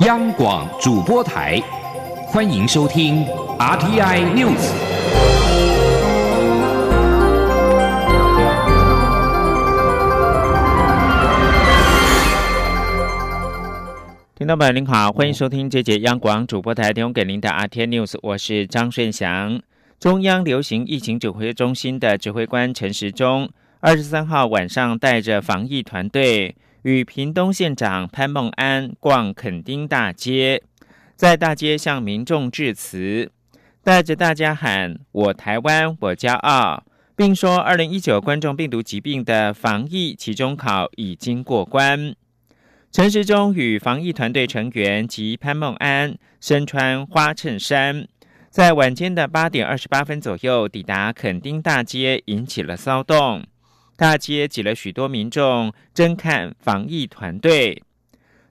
央广主播台，欢迎收听 RTI News。听众朋友您好，欢迎收听这节央广主播台提供给您的 RTI News，我是张顺祥。中央流行疫情指挥中心的指挥官陈时中，二十三号晚上带着防疫团队。与屏东县长潘孟安逛垦丁大街，在大街向民众致辞，带着大家喊“我台湾，我骄傲”，并说二零一九冠状病毒疾病的防疫期中考已经过关。陈时中与防疫团队成员及潘孟安身穿花衬衫，在晚间的八点二十八分左右抵达垦丁大街，引起了骚动。大街挤了许多民众，争看防疫团队。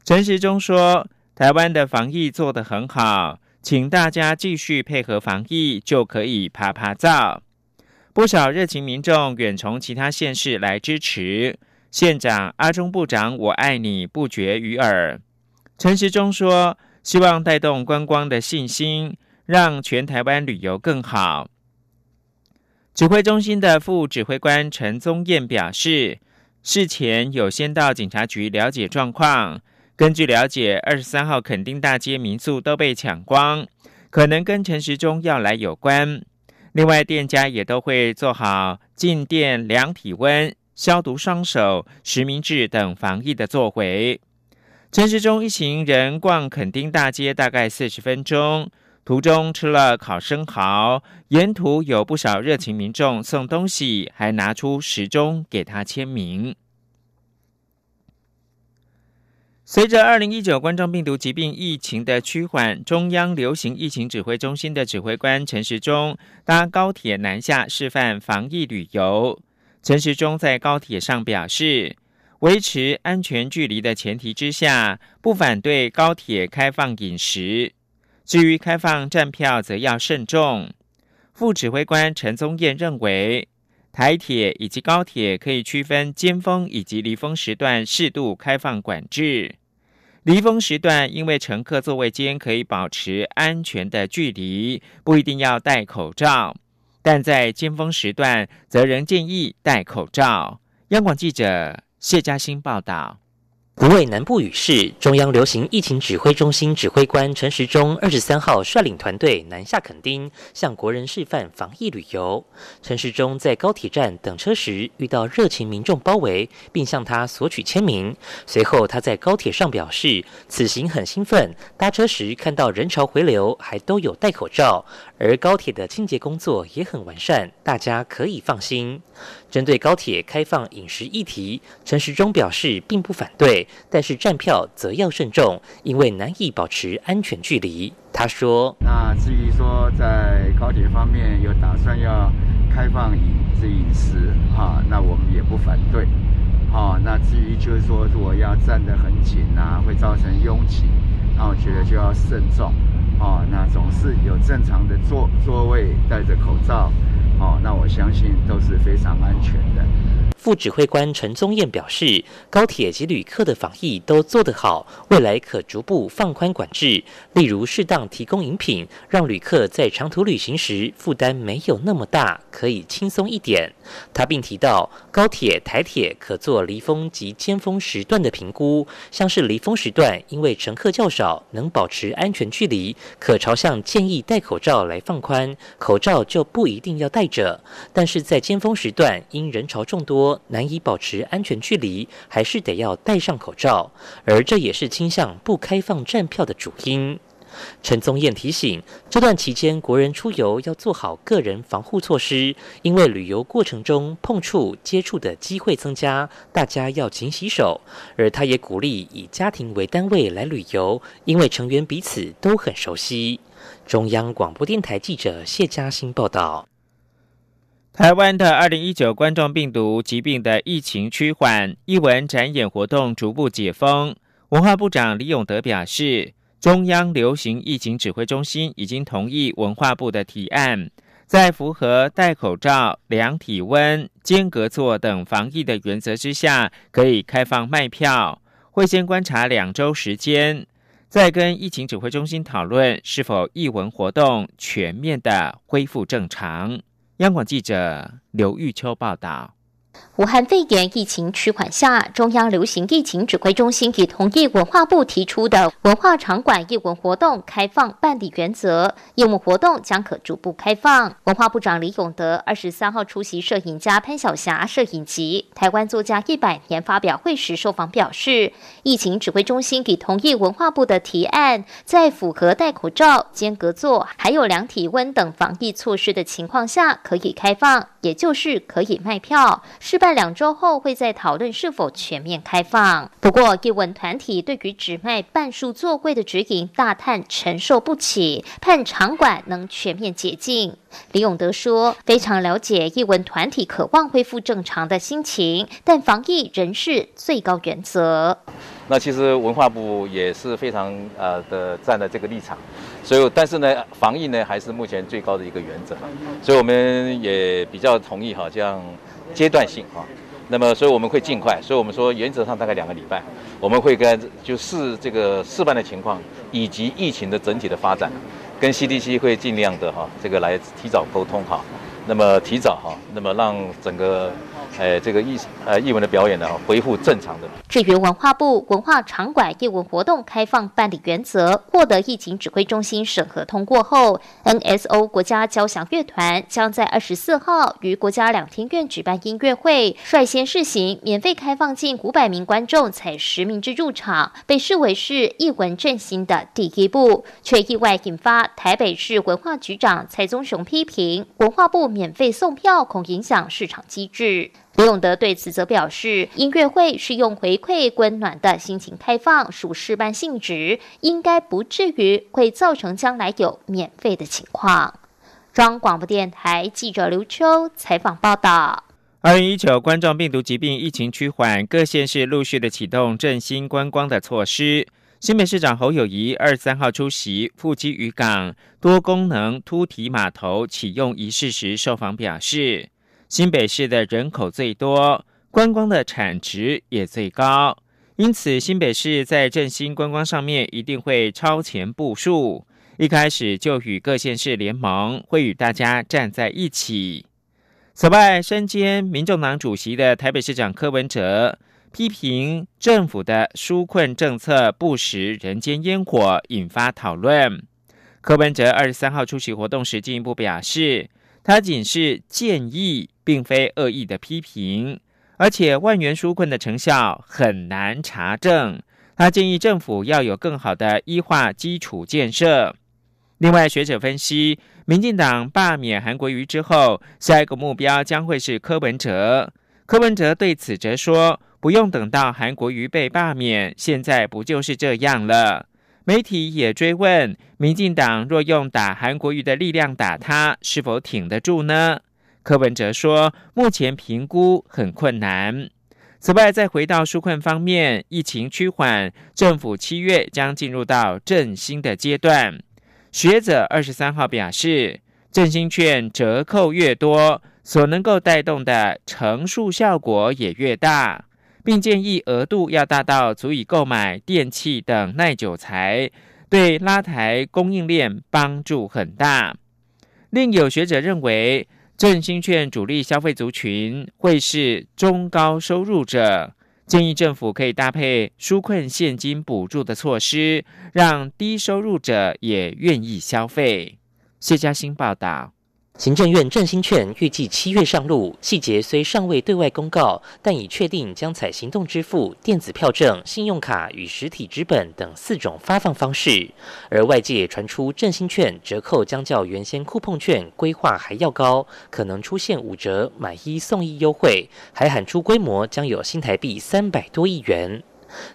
陈时中说：“台湾的防疫做得很好，请大家继续配合防疫，就可以爬爬照。”不少热情民众远从其他县市来支持县长阿中部长，我爱你不绝于耳。陈时中说：“希望带动观光的信心，让全台湾旅游更好。”指挥中心的副指挥官陈宗彦表示，事前有先到警察局了解状况。根据了解，二十三号垦丁大街民宿都被抢光，可能跟陈时中要来有关。另外，店家也都会做好进店量体温、消毒双手、实名制等防疫的作为。陈时中一行人逛垦丁大街大概四十分钟。途中吃了烤生蚝，沿途有不少热情民众送东西，还拿出时钟给他签名。随着二零一九冠状病毒疾病疫情的趋缓，中央流行疫情指挥中心的指挥官陈时中搭高铁南下示范防疫旅游。陈时中在高铁上表示，维持安全距离的前提之下，不反对高铁开放饮食。至于开放站票，则要慎重。副指挥官陈宗彦认为，台铁以及高铁可以区分尖峰以及离峰时段适度开放管制。离峰时段，因为乘客座位间可以保持安全的距离，不一定要戴口罩；但在尖峰时段，则仍建议戴口罩。央广记者谢嘉欣报道。不畏南部雨势，中央流行疫情指挥中心指挥官陈时中二十三号率领团队南下垦丁，向国人示范防疫旅游。陈时中在高铁站等车时，遇到热情民众包围，并向他索取签名。随后，他在高铁上表示，此行很兴奋，搭车时看到人潮回流，还都有戴口罩，而高铁的清洁工作也很完善，大家可以放心。针对高铁开放饮食议题，陈时中表示并不反对，但是站票则要慎重，因为难以保持安全距离。他说：“那至于说在高铁方面有打算要开放饮这饮食，哈，那我们也不反对。好，那至于就是说如果要站得很紧啊，会造成拥挤，那我觉得就要慎重。哦，那总是有正常的座座位，戴着口罩。”哦，那我相信都是非常安全的。副指挥官陈宗彦表示，高铁及旅客的防疫都做得好，未来可逐步放宽管制，例如适当提供饮品，让旅客在长途旅行时负担没有那么大，可以轻松一点。他并提到，高铁、台铁可做离峰及尖峰时段的评估，像是离峰时段，因为乘客较少，能保持安全距离，可朝向建议戴口罩来放宽，口罩就不一定要戴着。但是在尖峰时段，因人潮众多。难以保持安全距离，还是得要戴上口罩，而这也是倾向不开放站票的主因。陈宗彦提醒，这段期间国人出游要做好个人防护措施，因为旅游过程中碰触接触的机会增加，大家要勤洗手。而他也鼓励以家庭为单位来旅游，因为成员彼此都很熟悉。中央广播电台记者谢嘉欣报道。台湾的二零一九冠状病毒疾病的疫情趋缓，艺文展演活动逐步解封。文化部长李永德表示，中央流行疫情指挥中心已经同意文化部的提案，在符合戴口罩、量体温、间隔座等防疫的原则之下，可以开放卖票。会先观察两周时间。再跟疫情指挥中心讨论是否艺文活动全面的恢复正常。央广记者刘玉秋报道。武汉肺炎疫情趋缓下，中央流行疫情指挥中心已同意文化部提出的文化场馆艺文活动开放办理原则，业务活动将可逐步开放。文化部长李永德二十三号出席摄影家潘晓霞摄影集台湾作家一百年发表会时受访表示，疫情指挥中心已同意文化部的提案，在符合戴口罩、间隔座还有量体温等防疫措施的情况下，可以开放，也就是可以卖票。是办两周后，会再讨论是否全面开放。不过，叶文团体对于只卖半数座位的指引大叹承受不起，盼场馆能全面解禁。李永德说：“非常了解叶文团体渴望恢复正常的心情，但防疫仍是最高原则。那其实文化部也是非常呃的站在这个立场，所以但是呢，防疫呢还是目前最高的一个原则，所以我们也比较同意哈像。”阶段性啊，那么所以我们会尽快，所以我们说原则上大概两个礼拜，我们会跟就视这个示范的情况以及疫情的整体的发展，跟 CDC 会尽量的哈这个来提早沟通哈，那么提早哈，那么让整个。呃，这个艺呃艺文的表演呢，恢复正常的。至于文化部文化场馆艺文活动开放办理原则获得疫情指挥中心审核通过后，NSO 国家交响乐团将在二十四号于国家两厅院举办音乐会，率先试行免费开放近五百名观众采实名制入场，被视为是艺文振兴的第一步，却意外引发台北市文化局长蔡宗雄批评文化部免费送票恐影响市场机制。李永德对此则表示，音乐会是用回馈温暖的心情开放，属示范性质，应该不至于会造成将来有免费的情况。中广播电台记者刘秋采访报道。二零一九冠状病毒疾病疫情趋缓，各县市陆续的启动振兴观光的措施。新北市长侯友谊二三号出席富基渔港多功能凸体码头启用仪式时受访表示。新北市的人口最多，观光的产值也最高，因此新北市在振兴观光上面一定会超前部署。一开始就与各县市联盟，会与大家站在一起。此外，身兼民众党主席的台北市长柯文哲批评政府的纾困政策不食人间烟火，引发讨论。柯文哲二十三号出席活动时进一步表示。他仅是建议，并非恶意的批评，而且万元纾困的成效很难查证。他建议政府要有更好的医化基础建设。另外，学者分析，民进党罢免韩国瑜之后，下一个目标将会是柯文哲。柯文哲对此则说：“不用等到韩国瑜被罢免，现在不就是这样了？”媒体也追问，民进党若用打韩国瑜的力量打他，是否挺得住呢？柯文哲说，目前评估很困难。此外，再回到纾困方面，疫情趋缓，政府七月将进入到振兴的阶段。学者二十三号表示，振兴券折扣越多，所能够带动的乘数效果也越大。并建议额度要大到足以购买电器等耐久材，对拉抬供应链帮助很大。另有学者认为，振兴券主力消费族群会是中高收入者，建议政府可以搭配纾困现金补助的措施，让低收入者也愿意消费。谢嘉欣报道。行政院振兴券预计七月上路，细节虽尚未对外公告，但已确定将采行动支付、电子票证、信用卡与实体纸本等四种发放方式。而外界传出振兴券折扣将较原先酷碰券规划还要高，可能出现五折买一送一优惠，还喊出规模将有新台币三百多亿元。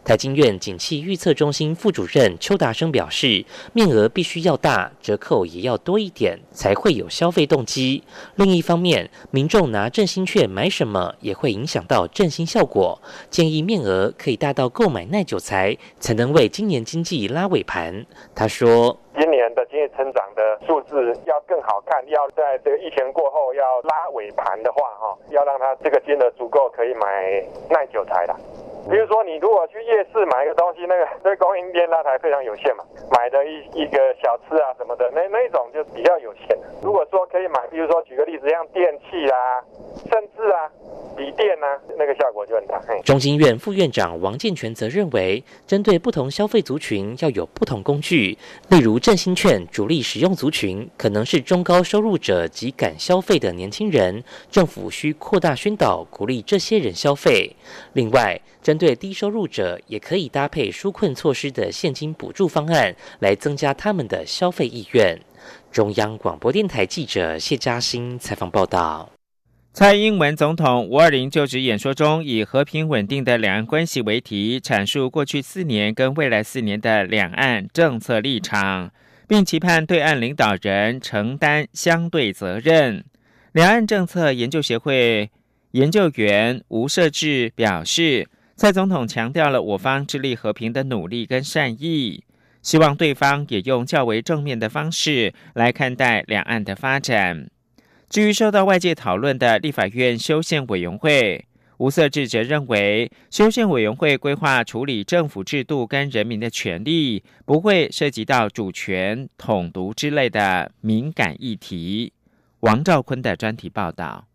台经院景气预测中心副主任邱达生表示，面额必须要大，折扣也要多一点，才会有消费动机。另一方面，民众拿振兴券买什么，也会影响到振兴效果。建议面额可以大到购买耐久材，才能为今年经济拉尾盘。他说，今年的经济成长的数字要更好看，要在这个疫情过后要拉尾盘的话，哈，要让它这个金额足够可以买耐久材的。比如说，你如果去夜市买一个东西，那个那供应链那台非常有限嘛，买的一一个小吃啊什么的，那那种就比较有限。如果说可以买，比如说举个例子，像电器啊，甚至啊，笔电啊，那个效果就很大。中心院副院长王建全则认为，针对不同消费族群要有不同工具，例如振兴券主力使用族群可能是中高收入者及敢消费的年轻人，政府需扩大宣导，鼓励这些人消费。另外，针对低收入者，也可以搭配纾困措施的现金补助方案，来增加他们的消费意愿。中央广播电台记者谢嘉欣采访报道。蔡英文总统五二零就职演说中，以和平稳定的两岸关系为题，阐述过去四年跟未来四年的两岸政策立场，并期盼对岸领导人承担相对责任。两岸政策研究协会研究员吴设志表示。蔡总统强调了我方致力和平的努力跟善意，希望对方也用较为正面的方式来看待两岸的发展。至于受到外界讨论的立法院修宪委员会，吴色智则认为，修宪委员会规划处理政府制度跟人民的权利，不会涉及到主权、统独之类的敏感议题。王兆坤的专题报道。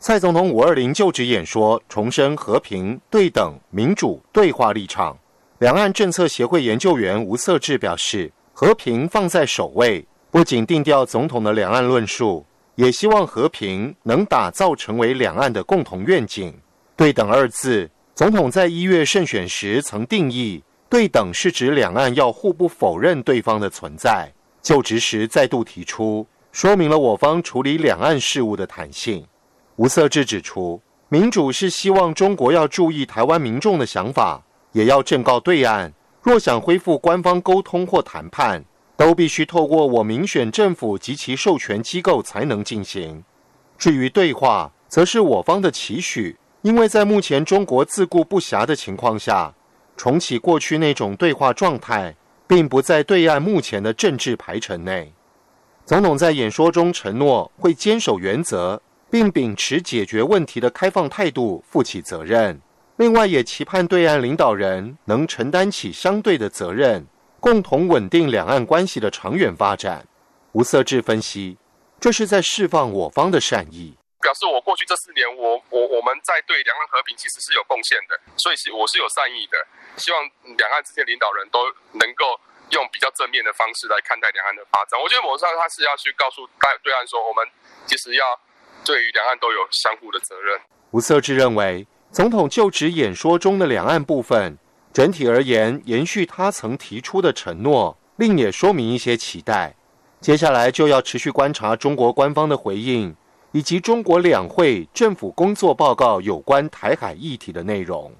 蔡总统五二零就职演说重申和平、对等、民主对话立场。两岸政策协会研究员吴色志表示，和平放在首位，不仅定调总统的两岸论述，也希望和平能打造成为两岸的共同愿景。对等二字，总统在一月胜选时曾定义，对等是指两岸要互不否认对方的存在。就职时再度提出，说明了我方处理两岸事务的弹性。吴色志指出，民主是希望中国要注意台湾民众的想法，也要正告对岸，若想恢复官方沟通或谈判，都必须透过我民选政府及其授权机构才能进行。至于对话，则是我方的期许，因为在目前中国自顾不暇的情况下，重启过去那种对话状态，并不在对岸目前的政治排程内。总统在演说中承诺会坚守原则。并秉持解决问题的开放态度，负起责任。另外，也期盼对岸领导人能承担起相对的责任，共同稳定两岸关系的长远发展。吴色志分析，这是在释放我方的善意，表示我过去这四年，我我我们在对两岸和平其实是有贡献的，所以是我是有善意的，希望两岸这些领导人都能够用比较正面的方式来看待两岸的发展。我觉得某种上他是要去告诉大对岸说，我们其实要。对于两岸都有相互的责任。吴色志认为，总统就职演说中的两岸部分，整体而言延续他曾提出的承诺，另也说明一些期待。接下来就要持续观察中国官方的回应，以及中国两会政府工作报告有关台海议题的内容。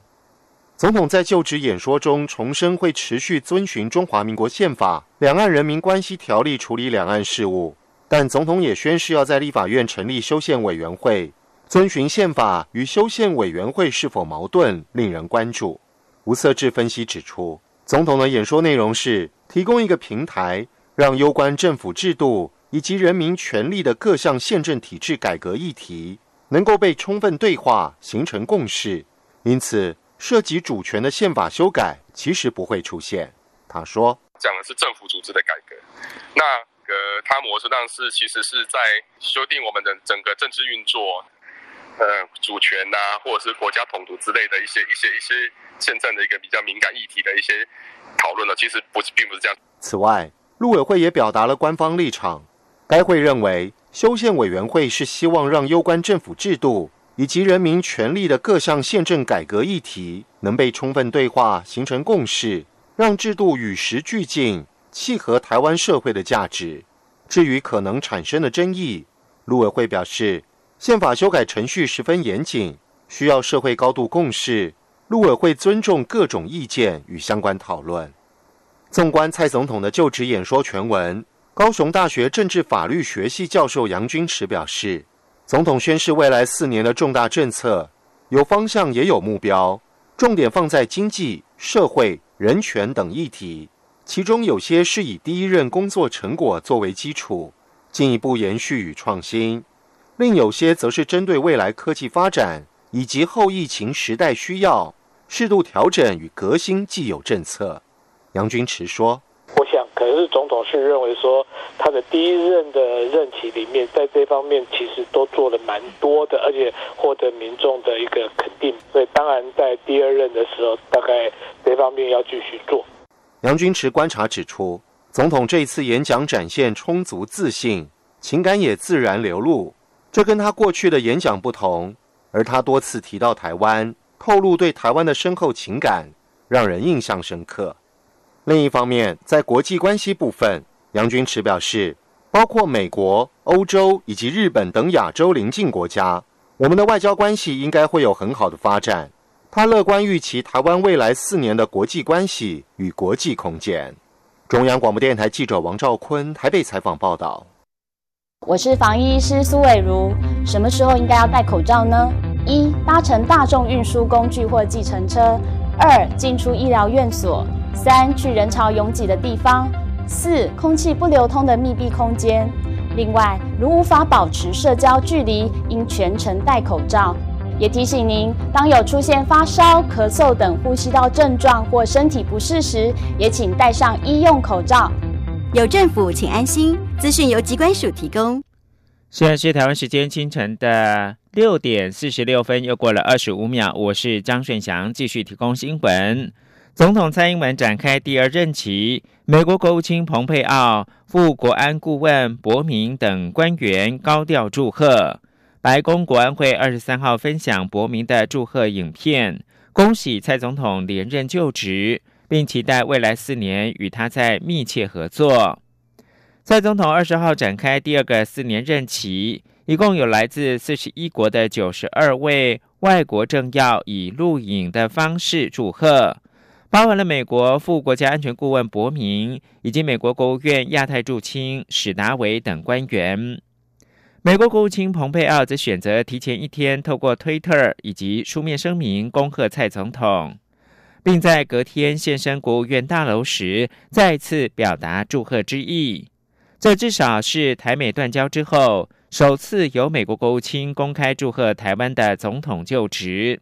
总统在就职演说中重申，会持续遵循中华民国宪法、两岸人民关系条例处理两岸事务。但总统也宣誓要在立法院成立修宪委员会，遵循宪法与修宪委员会是否矛盾，令人关注。吴色志分析指出，总统的演说内容是提供一个平台，让攸关政府制度以及人民权利的各项宪政体制改革议题能够被充分对话，形成共识。因此，涉及主权的宪法修改其实不会出现。他说：“讲的是政府组织的改革。”那呃，他模式上是其实是在修订我们的整个政治运作，呃，主权呐，或者是国家统独之类的一些一些一些宪政的一个比较敏感议题的一些讨论了。其实不是，并不是这样。此外，陆委会也表达了官方立场。该会认为，修宪委员会是希望让攸关政府制度以及人民权利的各项宪政改革议题能被充分对话，形成共识，让制度与时俱进。契合台湾社会的价值。至于可能产生的争议，陆委会表示，宪法修改程序十分严谨，需要社会高度共识。陆委会尊重各种意见与相关讨论。纵观蔡总统的就职演说全文，高雄大学政治法律学系教授杨君池表示，总统宣示未来四年的重大政策有方向也有目标，重点放在经济、社会、人权等议题。其中有些是以第一任工作成果作为基础，进一步延续与创新；另有些则是针对未来科技发展以及后疫情时代需要，适度调整与革新既有政策。杨军池说：“我想，可能是总统是认为说，他的第一任的任期里面，在这方面其实都做了蛮多的，而且获得民众的一个肯定。所以，当然在第二任的时候，大概这方面要继续做。”杨君池观察指出，总统这一次演讲展现充足自信，情感也自然流露，这跟他过去的演讲不同。而他多次提到台湾，透露对台湾的深厚情感，让人印象深刻。另一方面，在国际关系部分，杨君池表示，包括美国、欧洲以及日本等亚洲邻近国家，我们的外交关系应该会有很好的发展。他乐观预期台湾未来四年的国际关系与国际空间。中央广播电台记者王兆坤台北采访报道。我是防疫医师苏伟如。什么时候应该要戴口罩呢？一、搭乘大众运输工具或计程车；二、进出医疗院所；三、去人潮拥挤的地方；四、空气不流通的密闭空间。另外，如无法保持社交距离，应全程戴口罩。也提醒您，当有出现发烧、咳嗽等呼吸道症状或身体不适时，也请戴上医用口罩。有政府，请安心。资讯由机关署提供。现在是台湾时间清晨的六点四十六分，又过了二十五秒。我是张顺祥，继续提供新闻。总统蔡英文展开第二任期，美国国务卿蓬佩奥、副国安顾问博明等官员高调祝贺。白宫国安会二十三号分享博明的祝贺影片，恭喜蔡总统连任就职，并期待未来四年与他在密切合作。蔡总统二十号展开第二个四年任期，一共有来自四十一国的九十二位外国政要以录影的方式祝贺，包含了美国副国家安全顾问博明以及美国国务院亚太驻青史达维等官员。美国国务卿蓬佩奥则选择提前一天，透过推特以及书面声明恭贺蔡总统，并在隔天现身国务院大楼时，再次表达祝贺之意。这至少是台美断交之后，首次由美国国务卿公开祝贺台湾的总统就职。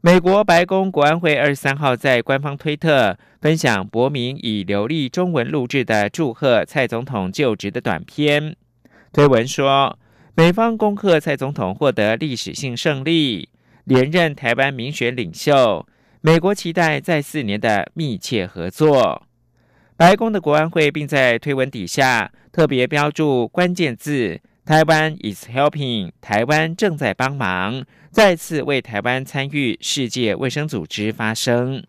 美国白宫国安会二十三号在官方推特分享博明以流利中文录制的祝贺蔡总统就职的短片。推文说，美方恭贺蔡总统获得历史性胜利，连任台湾民选领袖。美国期待在四年的密切合作。白宫的国安会并在推文底下特别标注关键字“台湾 is helping”，台湾正在帮忙，再次为台湾参与世界卫生组织发声。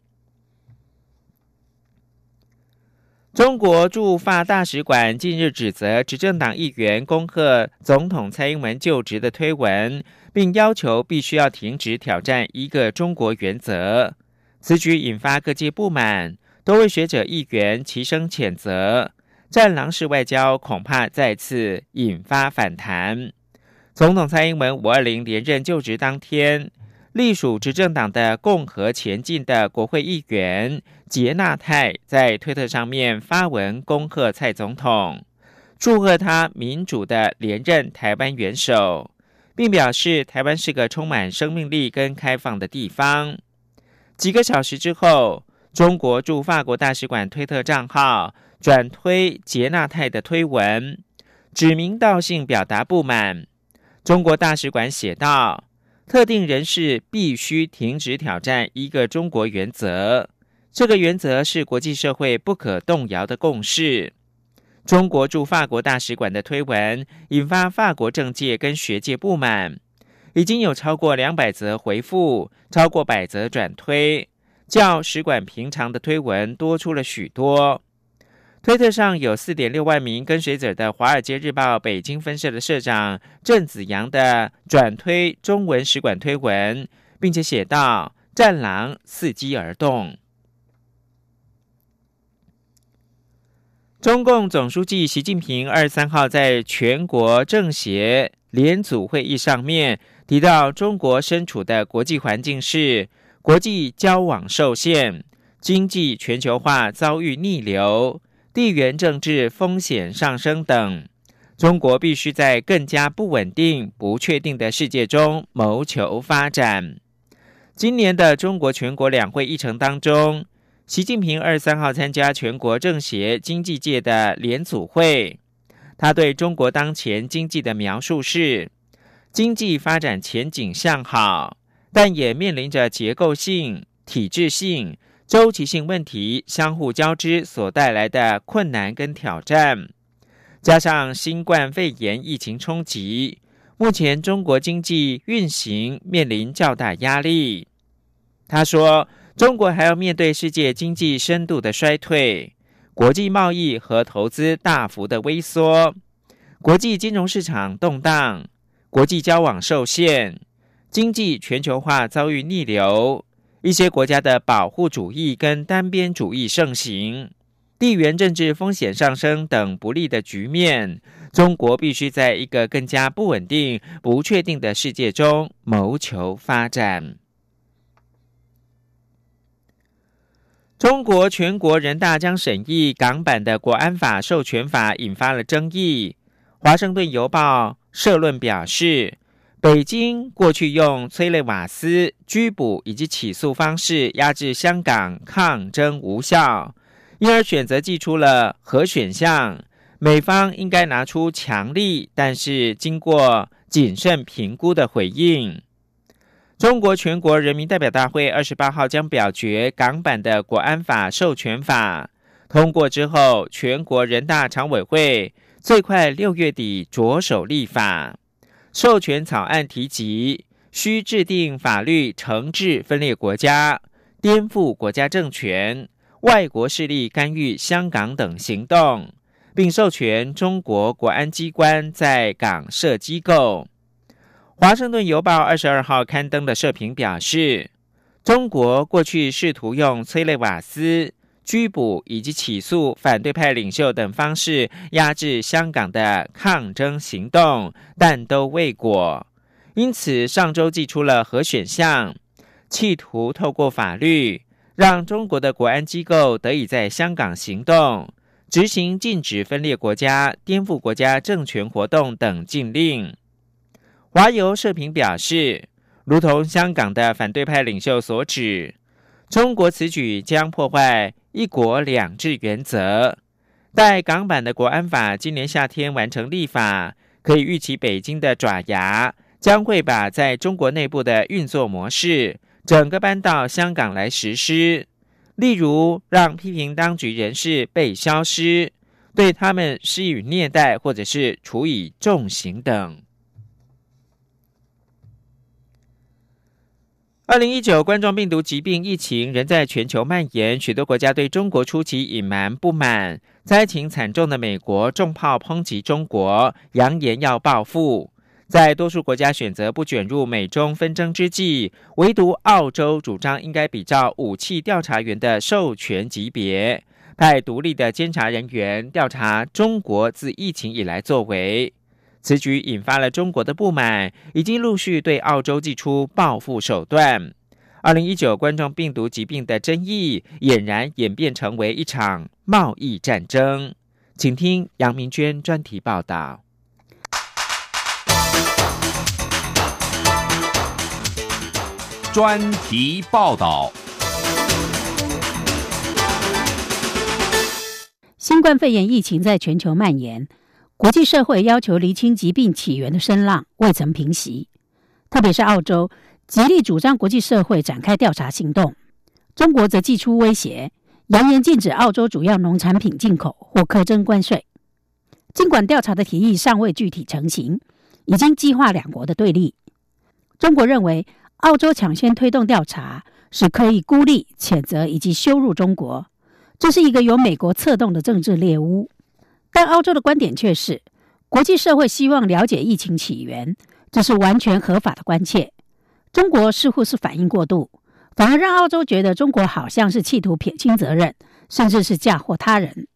中国驻法大使馆近日指责执政党议员恭贺总统蔡英文就职的推文，并要求必须要停止挑战一个中国原则。此举引发各界不满，多位学者议员齐声谴责，战狼式外交恐怕再次引发反弹。总统蔡英文五二零连任就职当天。隶属执政党的共和前进的国会议员杰纳泰在推特上面发文恭贺蔡总统，祝贺他民主的连任台湾元首，并表示台湾是个充满生命力跟开放的地方。几个小时之后，中国驻法国大使馆推特账号转推杰纳泰的推文，指名道姓表达不满。中国大使馆写道。特定人士必须停止挑战一个中国原则，这个原则是国际社会不可动摇的共识。中国驻法国大使馆的推文引发法国政界跟学界不满，已经有超过两百则回复，超过百则转推，较使馆平常的推文多出了许多。推特上有四点六万名跟随者的《华尔街日报》北京分社的社长郑子阳的转推中文使馆推文，并且写道：“战狼伺机而动。”中共总书记习近平二十三号在全国政协联组会议上面提到，中国身处的国际环境是国际交往受限，经济全球化遭遇逆流。地缘政治风险上升等，中国必须在更加不稳定、不确定的世界中谋求发展。今年的中国全国两会议程当中，习近平二十三号参加全国政协经济界的联组会，他对中国当前经济的描述是：经济发展前景向好，但也面临着结构性、体制性。周期性问题相互交织所带来的困难跟挑战，加上新冠肺炎疫情冲击，目前中国经济运行面临较大压力。他说，中国还要面对世界经济深度的衰退，国际贸易和投资大幅的萎缩，国际金融市场动荡，国际交往受限，经济全球化遭遇逆流。一些国家的保护主义跟单边主义盛行，地缘政治风险上升等不利的局面，中国必须在一个更加不稳定、不确定的世界中谋求发展。中国全国人大将审议港版的国安法授权法，引发了争议。华盛顿邮报社论表示。北京过去用催泪瓦斯、拘捕以及起诉方式压制香港抗争无效，因而选择寄出了核选项。美方应该拿出强力但是经过谨慎评估的回应。中国全国人民代表大会二十八号将表决港版的国安法授权法通过之后，全国人大常委会最快六月底着手立法。授权草案提及，需制定法律惩治分裂国家、颠覆国家政权、外国势力干预香港等行动，并授权中国国安机关在港设机构。华盛顿邮报二十二号刊登的社评表示，中国过去试图用催泪瓦斯。拘捕以及起诉反对派领袖等方式压制香港的抗争行动，但都未果。因此，上周寄出了核选项，企图透过法律让中国的国安机构得以在香港行动，执行禁止分裂国家、颠覆国家政权活动等禁令。华邮社评表示，如同香港的反对派领袖所指，中国此举将破坏。一国两制原则，待港版的国安法今年夏天完成立法，可以预期北京的爪牙将会把在中国内部的运作模式整个搬到香港来实施。例如，让批评当局人士被消失，对他们施以虐待，或者是处以重刑等。二零一九冠状病毒疾病疫情仍在全球蔓延，许多国家对中国出其隐瞒不满，灾情惨重的美国重炮抨击中国，扬言要报复。在多数国家选择不卷入美中纷争之际，唯独澳洲主张应该比照武器调查员的授权级别，派独立的监察人员调查中国自疫情以来作为。此举引发了中国的不满，已经陆续对澳洲祭出报复手段。二零一九冠状病毒疾病的争议俨然演变成为一场贸易战争。请听杨明娟专题报道。专题报道。新冠肺炎疫情在全球蔓延。国际社会要求厘清疾病起源的声浪未曾平息，特别是澳洲极力主张国际社会展开调查行动，中国则祭出威胁，扬言禁止澳洲主要农产品进口或苛征关税。尽管调查的提议尚未具体成型，已经激化两国的对立。中国认为澳洲抢先推动调查是可以孤立、谴责以及羞辱中国，这是一个由美国策动的政治猎巫。但澳洲的观点却是，国际社会希望了解疫情起源，这是完全合法的关切。中国似乎是反应过度，反而让澳洲觉得中国好像是企图撇清责任，甚至是嫁祸他人。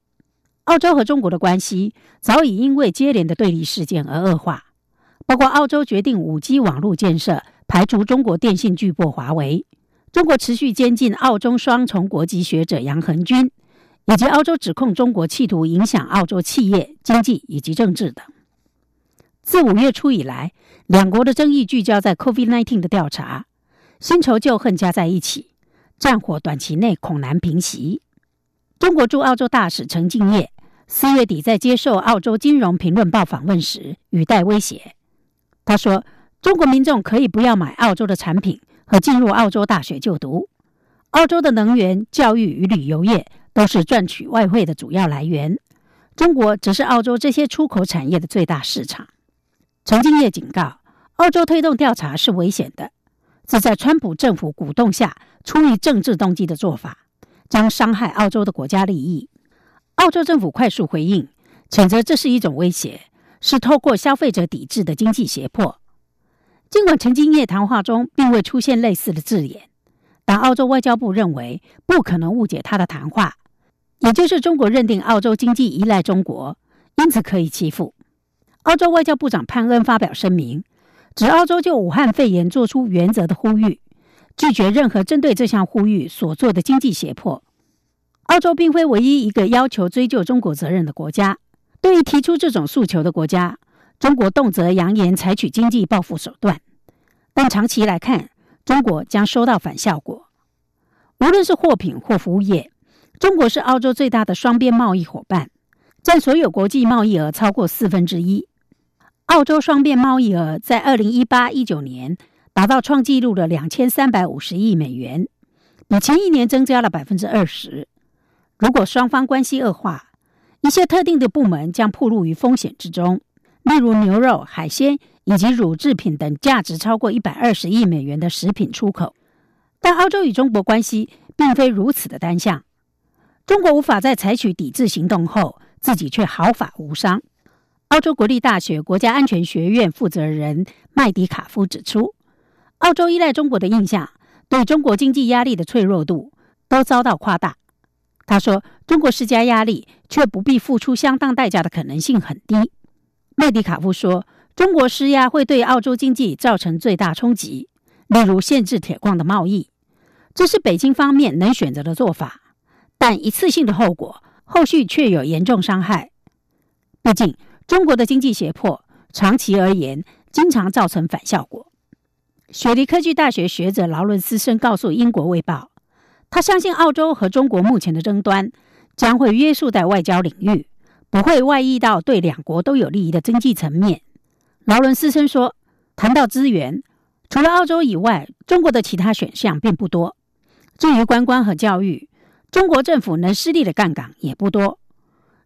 澳洲和中国的关系早已因为接连的对立事件而恶化，包括澳洲决定五 G 网络建设排除中国电信巨擘华为，中国持续监禁澳中双重国籍学者杨恒军。以及澳洲指控中国企图影响澳洲企业、经济以及政治等。自五月初以来，两国的争议聚焦在 COVID-19 的调查。新仇旧恨加在一起，战火短期内恐难平息。中国驻澳洲大使陈敬业四月底在接受澳洲金融评论报访问时，语带威胁。他说：“中国民众可以不要买澳洲的产品和进入澳洲大学就读。澳洲的能源、教育与旅游业都是赚取外汇的主要来源。中国则是澳洲这些出口产业的最大市场。”陈敬业警告，澳洲推动调查是危险的，是在川普政府鼓动下出于政治动机的做法，将伤害澳洲的国家利益。澳洲政府快速回应，谴责这是一种威胁，是透过消费者抵制的经济胁迫。尽管陈敬业谈话中并未出现类似的字眼，但澳洲外交部认为不可能误解他的谈话，也就是中国认定澳洲经济依赖中国，因此可以欺负。澳洲外交部长潘恩发表声明，指澳洲就武汉肺炎做出原则的呼吁，拒绝任何针对这项呼吁所做的经济胁迫。澳洲并非唯一一个要求追究中国责任的国家。对于提出这种诉求的国家，中国动辄扬言采取经济报复手段，但长期来看，中国将收到反效果。无论是货品或服务业，中国是澳洲最大的双边贸易伙伴，占所有国际贸易额超过四分之一。澳洲双边贸易额在二零一八一九年达到创纪录的两千三百五十亿美元，比前一年增加了百分之二十。如果双方关系恶化，一些特定的部门将暴露于风险之中，例如牛肉、海鲜以及乳制品等价值超过一百二十亿美元的食品出口。但澳洲与中国关系并非如此的单向，中国无法在采取抵制行动后，自己却毫发无伤。澳洲国立大学国家安全学院负责人麦迪卡夫指出，澳洲依赖中国的印象对中国经济压力的脆弱度都遭到夸大。他说：“中国施加压力却不必付出相当代价的可能性很低。”麦迪卡夫说：“中国施压会对澳洲经济造成最大冲击，例如限制铁矿的贸易，这是北京方面能选择的做法，但一次性的后果后续却有严重伤害。毕竟。”中国的经济胁迫，长期而言经常造成反效果。雪梨科技大学学者劳伦斯森告诉英国卫报，他相信澳洲和中国目前的争端将会约束在外交领域，不会外溢到对两国都有利益的经济层面。劳伦斯森说：“谈到资源，除了澳洲以外，中国的其他选项并不多。至于观光和教育，中国政府能施力的杠杆也不多。”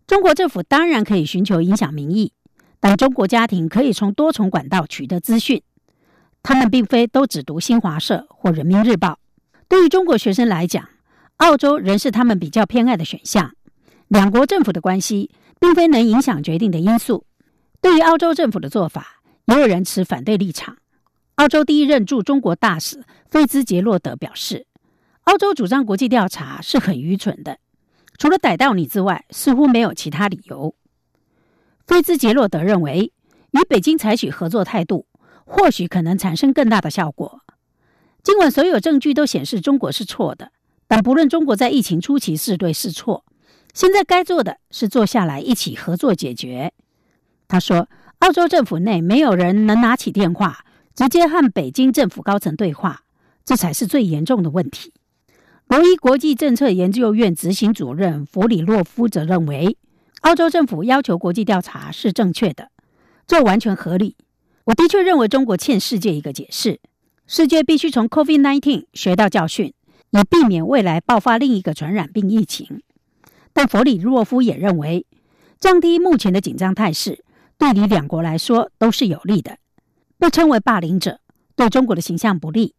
中国政府当然可以寻求影响民意，但中国家庭可以从多重管道取得资讯。他们并非都只读新华社或人民日报。对于中国学生来讲，澳洲仍是他们比较偏爱的选项。两国政府的关系并非能影响决定的因素。对于澳洲政府的做法，也有人持反对立场。澳洲第一任驻中国大使费兹杰洛德表示：“澳洲主张国际调查是很愚蠢的。”除了逮到你之外，似乎没有其他理由。菲兹杰洛德认为，与北京采取合作态度，或许可能产生更大的效果。尽管所有证据都显示中国是错的，但不论中国在疫情初期是对是错，现在该做的是坐下来一起合作解决。他说：“澳洲政府内没有人能拿起电话直接和北京政府高层对话，这才是最严重的问题。”罗伊国际政策研究院执行主任弗里洛夫则认为，澳洲政府要求国际调查是正确的，这完全合理。我的确认为中国欠世界一个解释，世界必须从 COVID-19 学到教训，以避免未来爆发另一个传染病疫情。但弗里洛夫也认为，降低目前的紧张态势，对你两国来说都是有利的。被称为霸凌者，对中国的形象不利。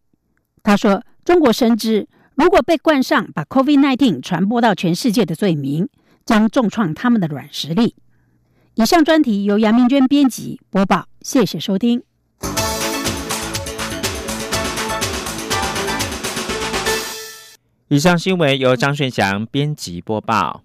他说：“中国深知。”如果被冠上把 COVID-19 传播到全世界的罪名，将重创他们的软实力。以上专题由杨明娟编辑播报，谢谢收听。以上新闻由张顺祥编辑播报。